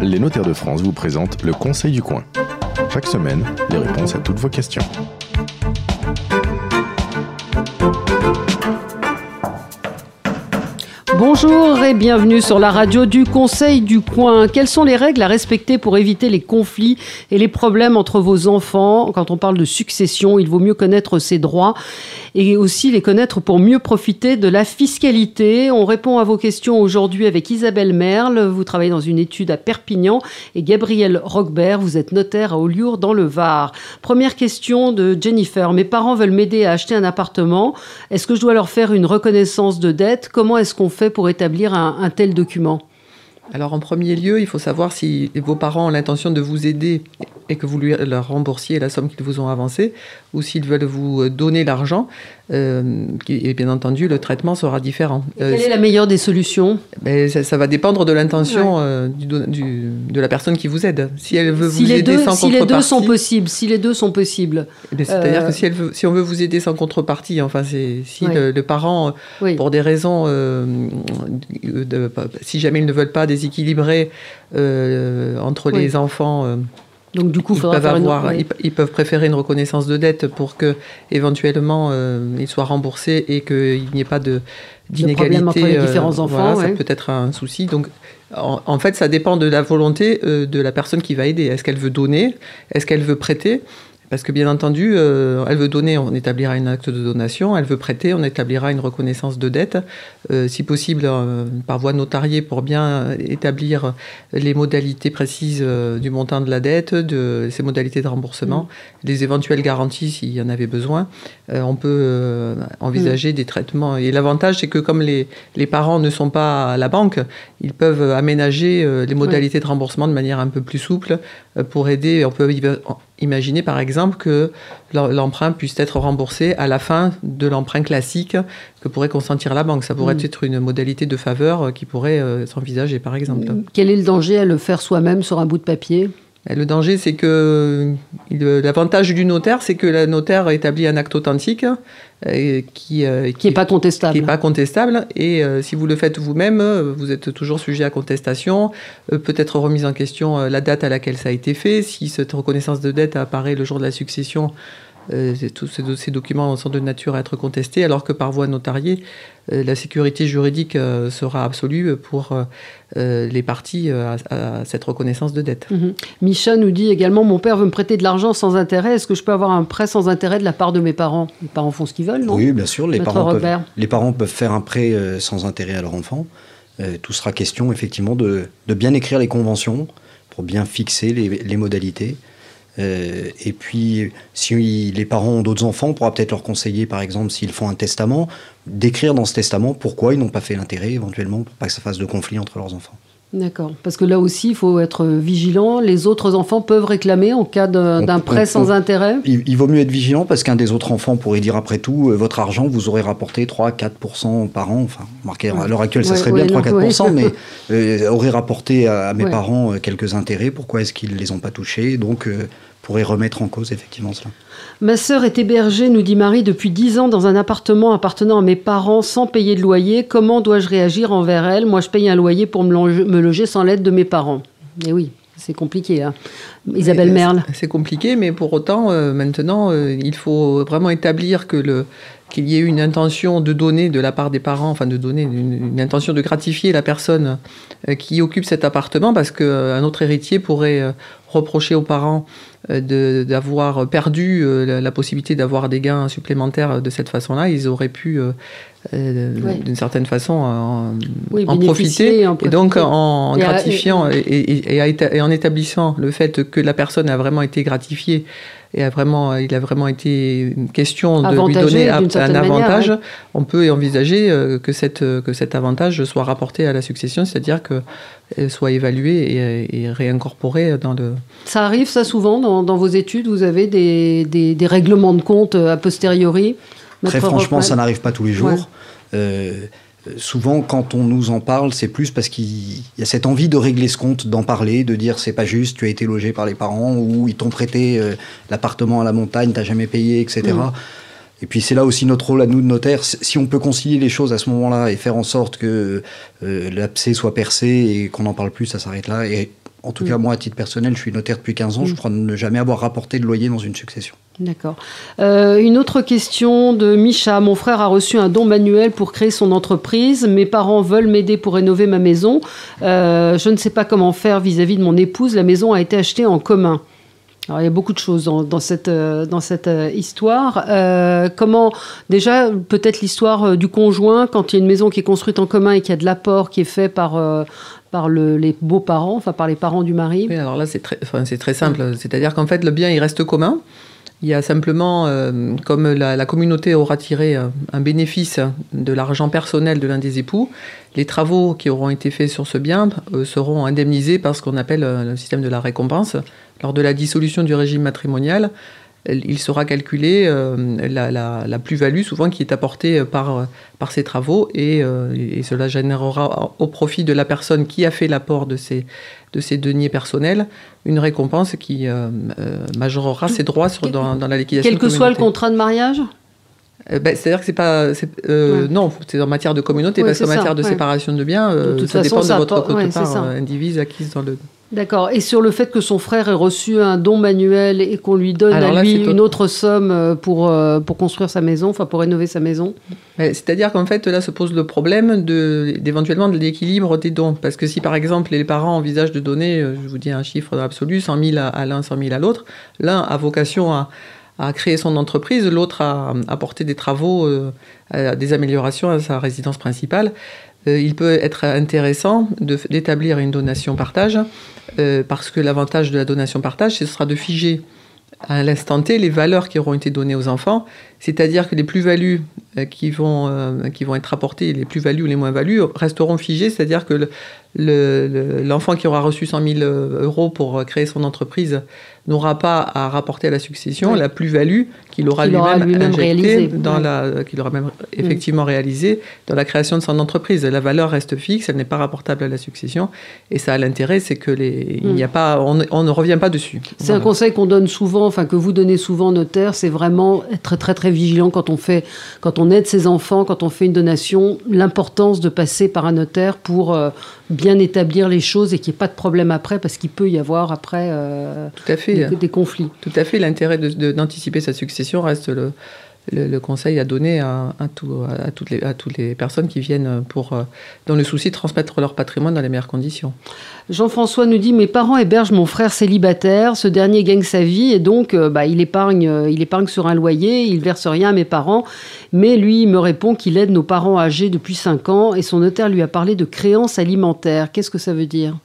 Les notaires de France vous présentent le Conseil du coin. Chaque semaine, les réponses à toutes vos questions. Bonjour et bienvenue sur la radio du Conseil du Coin. Quelles sont les règles à respecter pour éviter les conflits et les problèmes entre vos enfants? Quand on parle de succession, il vaut mieux connaître ses droits et aussi les connaître pour mieux profiter de la fiscalité. On répond à vos questions aujourd'hui avec Isabelle Merle. Vous travaillez dans une étude à Perpignan et Gabriel Roquebert. Vous êtes notaire à Oliour dans le Var. Première question de Jennifer. Mes parents veulent m'aider à acheter un appartement. Est-ce que je dois leur faire une reconnaissance de dette? Comment est-ce qu'on fait pour établir un tel document? Alors en premier lieu, il faut savoir si vos parents ont l'intention de vous aider et que vous lui, leur remboursiez la somme qu'ils vous ont avancée, ou s'ils veulent vous donner l'argent, euh, et bien entendu, le traitement sera différent. Quelle est la meilleure des solutions? ben, ça, ça, va dépendre de l'intention euh, du, du, de la personne qui vous aide. Si elle veut si vous aider deux, sans si contrepartie... les deux sont possibles, si les deux sont possibles. Eh ben, C'est-à-dire que si, elle veut, si on veut vous aider sans contrepartie, enfin, si Oui. le, le parent, Oui. pour des raisons, euh, de, si jamais ils ne veulent pas déséquilibrer euh, entre Oui. les enfants, euh, Donc du coup, il ils faudra peuvent, faire avoir, ils, ils peuvent préférer une reconnaissance de dette pour que éventuellement euh, ils soient remboursés et qu'il n'y ait pas de d'inégalité. entre les euh, différents enfants, voilà, ouais. Ça peut être un souci. Donc, en, en fait, ça dépend de la volonté euh, de la personne qui va aider. Est-ce qu'elle veut donner? Est-ce qu'elle veut prêter? Parce que bien entendu, euh, elle veut donner, on établira un acte de donation. Elle veut prêter, on établira une reconnaissance de dette, euh, si possible euh, par voie notariée pour bien établir les modalités précises du montant de la dette, de ses modalités de remboursement, les éventuelles garanties s'il y en avait besoin. On peut envisager des traitements. Et l'avantage, c'est que comme les, les parents ne sont pas à la banque, ils peuvent aménager les modalités de remboursement de manière un peu plus souple pour aider. On peut imaginer par exemple que l'em- l'emprunt puisse être remboursé à la fin de l'emprunt classique que pourrait consentir la banque. Ça pourrait Mm. être une modalité de faveur euh, qui pourrait euh, s'envisager par exemple. Quel est le danger à le faire soi-même sur un bout de papier? Le danger, c'est que l'avantage du notaire, c'est que le notaire établit un acte authentique euh, qui, euh, Qui n'est pas contestable. qui n'est pas contestable. Et euh, si vous le faites vous-même, euh, vous êtes toujours sujet à contestation. Euh, Peut-être remise en question euh, la date à laquelle ça a été fait. Si cette reconnaissance de dette apparaît le jour de la succession, euh, tous ces, ces documents sont de nature à être contestés, alors que par voie notariée, euh, la sécurité juridique euh, sera absolue pour les parties euh, à, à cette reconnaissance de dette. Mhm. Micha nous dit également Mon père veut me prêter de l'argent sans intérêt. Est-ce que je peux avoir un prêt sans intérêt de la part de mes parents? Les parents font ce qu'ils veulent, non? Oui, bien sûr, les parents, peuvent, les parents peuvent faire un prêt euh, sans intérêt à leur enfant. Euh, tout sera question effectivement de, de bien écrire les conventions pour bien fixer les, les modalités. Euh, et puis, si les parents ont d'autres enfants, on pourra peut-être leur conseiller, par exemple, s'ils font un testament, d'écrire dans ce testament pourquoi ils n'ont pas fait l'intérêt, éventuellement, pour pas que ça fasse de conflit entre leurs enfants. D'accord. Parce que là aussi, il faut être vigilant. Les autres enfants peuvent réclamer en cas d'un prêt on- sans on- intérêt? Il, il vaut mieux être vigilant parce qu'un des autres enfants pourrait dire après tout, euh, votre argent, vous aurez rapporté 3-4% par an. Enfin, remarquez, à l'heure actuelle, ça serait ouais, bien non, 3-4%, ouais. mais euh, aurait rapporté à, à mes parents euh, quelques intérêts. Pourquoi est-ce qu'ils ne les ont pas touchés? Donc, pourrait remettre en cause effectivement cela. Ma sœur est hébergée, nous dit Marie, depuis 10 ans dans un appartement appartenant à mes parents sans payer de loyer. Comment dois-je réagir envers elle? Moi, je paye un loyer pour me loger, me loger sans l'aide de mes parents. Et oui, c'est compliqué. hein. Isabelle Oui, Merle. C'est compliqué, mais pour autant, euh, maintenant, euh, il faut vraiment établir que le qu'il y ait une intention de donner de la part des parents, enfin de donner une, une intention de gratifier la personne euh, qui occupe cet appartement, parce qu'un autre héritier pourrait euh, reprocher aux parents euh, d'avoir perdu euh, la, la possibilité d'avoir des gains supplémentaires de cette façon-là. Ils auraient pu, euh, Ouais. d'une certaine façon, en, Oui, en bénéficier, profiter. en Et donc, en Et gratifiant et en établissant le fait que la personne a vraiment été gratifiée et a vraiment, il a vraiment été une question de lui donner un, avantage, manière, on peut envisager euh, que, cette, que cet avantage soit rapporté à la succession, c'est-à-dire qu'elle soit évaluée et, et réincorporée dans le... Ça arrive, ça, souvent, dans, dans vos études Vous avez des, des- des règlements de compte euh, a posteriori? Très franchement, Rockman ça n'arrive pas tous les jours. Ouais. Euh, souvent, quand on nous en parle, c'est plus parce qu'il y a cette envie de régler ce compte, d'en parler, de dire c'est pas juste, tu as été logé par les parents ou ils t'ont prêté euh, l'appartement à la montagne, t'as jamais payé, etc. Mm. Et puis c'est là aussi notre rôle à nous de notaires. Si on peut concilier les choses à ce moment-là et faire en sorte que euh, l'abcès soit percé et qu'on n'en parle plus, ça s'arrête là. Et en tout cas, mm. moi, à titre personnel, je suis notaire depuis 15 ans. Je mm. crois ne jamais avoir rapporté de loyer dans une succession. D'accord. Euh, une autre question de Micha. Mon frère a reçu un don manuel pour créer son entreprise. Mes parents veulent m'aider pour rénover ma maison. Euh, je ne sais pas comment faire vis-à-vis de mon épouse. La maison a été achetée en commun. Alors, il y a beaucoup de choses dans, cette, euh, dans cette histoire. comment, déjà, peut-être l'histoire du conjoint, quand il y a une maison qui est construite en commun et qu'il y a de l'apport qui est fait par par les beaux-parents, enfin par les parents du mari Oui, alors là, c'est très, très simple. C'est-à-dire qu'en fait, le bien, il reste commun. Il y a simplement, euh, comme la, communauté aura tiré euh, un bénéfice de l'argent personnel de l'un des époux, les travaux qui auront été faits sur ce bien euh, seront indemnisés par ce qu'on appelle le système de la récompense. Lors de la dissolution du régime matrimonial, il sera calculé euh, la, plus-value souvent qui est apportée par, par ces travaux euh, et, cela générera au profit de la personne qui a fait l'apport de ces, de ces deniers personnels une récompense qui euh, majorera ses droits sur, dans, la liquidation. Quel que soit le contrat de mariage? Ben, C'est-à-dire que c'est pas. Non, c'est en matière de communauté, parce qu'en matière de séparation de biens, ça dépend de votre quote-part indivise acquise dans le. D'accord. Et sur le fait que son frère ait reçu un don manuel et qu'on lui donne à lui une autre somme euh, pour, euh, pour construire sa maison, enfin pour rénover sa maison C'est-à-dire qu'en fait, là se pose le problème d'éventuellement de, l'équilibre des dons. Parce que si par exemple les parents envisagent de donner, euh, je vous dis un chiffre absolu, 100 000 à, l'un, 100 000 à l'autre, l'un a vocation à, à créer son entreprise, l'autre a apporté des travaux, des améliorations à sa résidence principale. Il peut être intéressant d'établir une donation partage euh, parce que l'avantage de la donation partage, ce sera de figer à l'instant T les valeurs qui auront été données aux enfants, c'est-à-dire que les plus-values euh, qui, vont, euh, qui vont être apportées, les plus-values ou les moins-values, resteront figées, c'est-à-dire que l'enfant qui aura reçu 100 000 euros pour créer son entreprise n'aura pas à rapporter à la succession la plus-value qu'il aura lui-même réalisée, dans la, qu'il aura même effectivement réalisé dans la création de son entreprise. La valeur reste fixe, elle n'est pas rapportable à la succession, et ça a l'intérêt, c'est que les, il n'y a pas, on, ne revient pas dessus. C'est un conseil qu'on donne souvent, enfin que vous donnez souvent notaire, c'est vraiment être très très vigilant quand on fait, quand on aide ses enfants, quand on fait une donation, l'importance de passer par un notaire pour euh, bien établir les choses et qu'il n'y ait pas de problème après, parce qu'il peut y avoir après. Euh, Tout à fait des, conflits. Tout à fait. L'intérêt d'anticiper sa succession reste le, le, conseil à donner à, à, toutes les, à toutes les personnes qui viennent pour, euh, dans le souci de transmettre leur patrimoine dans les meilleures conditions. Jean-François nous dit Mes parents hébergent mon frère célibataire. Ce dernier gagne sa vie et donc euh, bah, il, épargne, euh, il épargne sur un loyer. Il verse rien à mes parents. Mais lui, il me répond qu'il aide nos parents âgés depuis 5 ans et son notaire lui a parlé de créance alimentaire. Qu'est-ce que ça veut dire?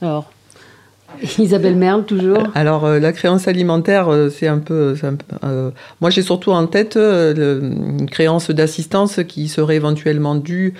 Alors Isabelle Merle, toujours. Alors, euh, la créance alimentaire, euh, c'est un peu. Euh, moi, j'ai surtout en tête une créance d'assistance qui serait éventuellement due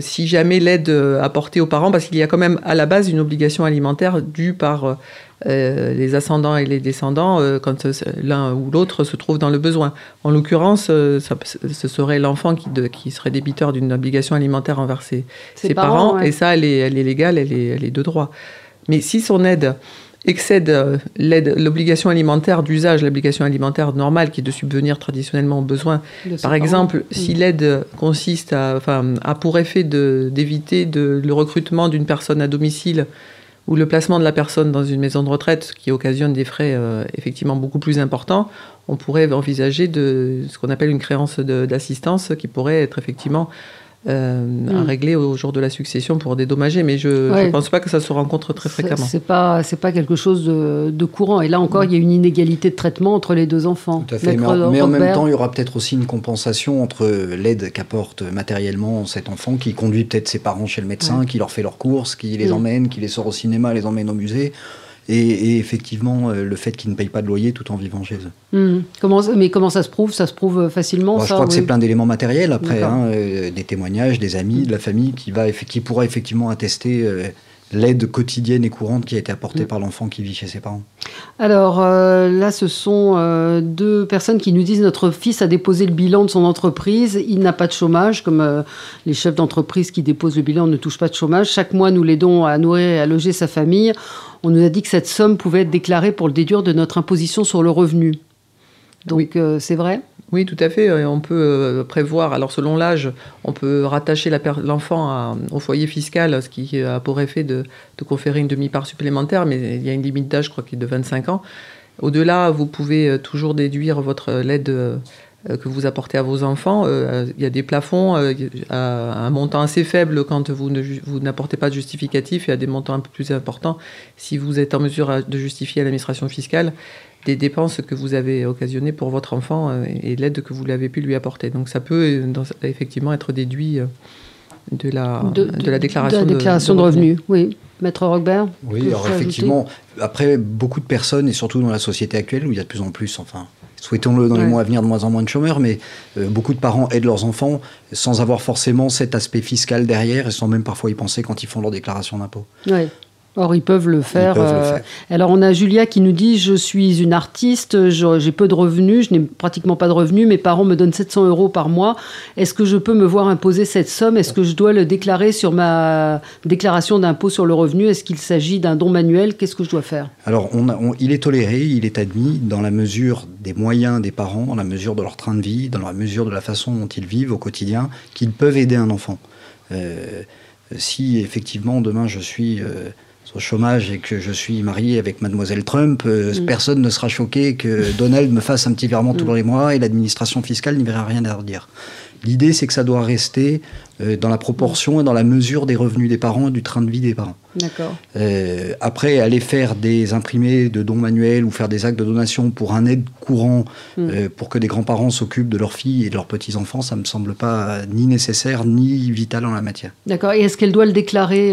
si jamais l'aide apportée aux parents, parce qu'il y a quand même à la base une obligation alimentaire due par les ascendants et les descendants quand l'un ou l'autre se trouve dans le besoin. En l'occurrence, ce serait l'enfant qui, qui, serait débiteur d'une obligation alimentaire envers ses, parents, et ça, elle est, elle est légale, elle est, elle est de droit. Mais si son aide excède euh, l'obligation alimentaire d'usage, l'obligation alimentaire normale qui est de subvenir traditionnellement aux besoins. Par exemple, si l'aide consiste à, enfin, a pour effet d'éviter le recrutement d'une personne à domicile ou le placement de la personne dans une maison de retraite qui occasionne des frais euh, effectivement beaucoup plus importants, on pourrait envisager de, ce qu'on appelle une créance d'assistance qui pourrait être effectivement euh, à mm. régler au jour de la succession pour dédommager, mais je ne pense pas que ça se rencontre très fréquemment. C'est pas c'est pas quelque chose de, courant. Et là encore, il y a une inégalité de traitement entre les deux enfants. Tout à fait. Mais, en, même temps, il y aura peut-être aussi une compensation entre l'aide qu'apporte matériellement cet enfant, qui conduit peut-être ses parents chez le médecin, qui leur fait leurs courses, qui les mm. emmène, qui les sort au cinéma, les emmène au musée. Et, effectivement, euh, le fait qu'ils ne payent pas de loyer tout en vivant chez eux. Hmm. Comment, mais comment ça se prouve? Ça se prouve euh, facilement Je crois que c'est plein d'éléments matériels après, hein, euh, des témoignages, des amis, de la famille qui, va, qui pourra effectivement attester l'aide quotidienne et courante qui a été apportée mm. par l'enfant qui vit chez ses parents Alors là, ce sont deux personnes qui nous disent notre fils a déposé le bilan de son entreprise, il n'a pas de chômage, comme les chefs d'entreprise qui déposent le bilan ne touchent pas de chômage. Chaque mois, nous l'aidons à nourrir et à loger sa famille on nous a dit que cette somme pouvait être déclarée pour le déduire de notre imposition sur le revenu. Donc euh, c'est vrai? Oui, tout à fait. On peut euh, prévoir, alors selon l'âge, on peut rattacher l'enfant au foyer fiscal, ce qui a pour effet de, conférer une demi-part supplémentaire, mais il y a une limite d'âge, je crois, qui est de 25 ans. Au-delà, vous pouvez euh, toujours déduire votre l'aide que vous apportez à vos enfants. Il y a des plafonds à un montant assez faible quand vous n'apportez pas de justificatif et à des montants un peu plus importants si vous êtes en mesure de justifier à l'administration fiscale des dépenses que vous avez occasionnées pour votre enfant euh, et l'aide que vous avez pu lui apporter. Donc ça peut euh, effectivement être déduit euh, de la, de, la déclaration de, déclaration de, revenus. Oui. Maître Rockbert Oui, alors effectivement, après, beaucoup de personnes, et surtout dans la société actuelle, où il y a de plus en plus, enfin, souhaitons-le dans les mois à venir, de moins en moins de chômeurs, mais beaucoup de parents aident leurs enfants sans avoir forcément cet aspect fiscal derrière et sans même parfois y penser quand ils font leur déclaration d'impôt. Oui. Or, ils peuvent le faire. Euh, alors, on a Julia qui nous dit Je suis une artiste, j'ai peu de revenus, je n'ai pratiquement pas de revenus, mes parents me donnent 700 euros par mois. Est-ce que je peux me voir imposer cette somme? Est-ce que je dois le déclarer sur ma déclaration d'impôt sur le revenu? Est-ce qu'il s'agit d'un don manuel? Qu'est-ce que je dois faire? Alors, on il est toléré, il est admis dans la mesure des moyens des parents, dans la mesure de leur train de vie, dans la mesure de la façon dont ils vivent au quotidien, qu'ils peuvent aider un enfant. Euh, si effectivement demain je suis. Euh, au chômage et que je suis marié avec mademoiselle Trump, euh, mm. personne ne sera choqué que Donald me fasse un petit virement tous mm. les mois et l'administration fiscale n'y verra rien à redire. L'idée, c'est que ça doit rester dans la proportion et dans la mesure des revenus des parents et du train de vie des parents. D'accord. Euh, après, aller faire des imprimés de dons manuels ou faire des actes de donation pour un aide courant, hmm. euh, pour que des grands-parents s'occupent de leurs filles et de leurs petits-enfants, ça me semble pas ni nécessaire ni vital en la matière. D'accord. Et est-ce qu'elle doit le déclarer,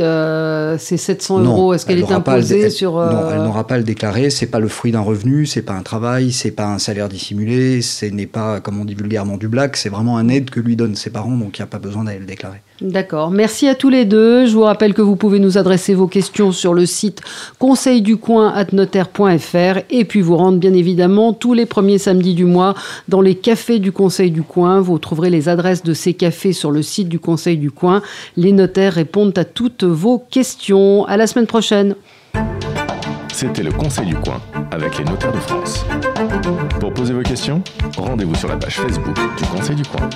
ces 700 euros? Est-ce qu'elle est imposée sur... Non, elle n'aura pas à le déclarer. C'est pas le fruit d'un revenu, c'est pas un travail, c'est pas un salaire dissimulé, ce n'est pas, comme on dit vulgairement, du black, c'est vraiment un aide que lui donnent ses parents, donc il n'y a pas besoin d'aller le déclarer. D'accord. Merci à tous les deux. Je vous rappelle que vous pouvez nous adresser vos questions sur le site conseilducoin.notaire.fr et puis vous rendre bien évidemment tous les premiers samedis du mois dans les cafés du Conseil du Coin. Vous trouverez les adresses de ces cafés sur le site du Conseil du Coin. Les notaires répondent à toutes vos questions. À la semaine prochaine. C'était le Conseil du Coin avec les notaires de France. Pour poser vos questions, rendez-vous sur la page Facebook du Conseil du Coin.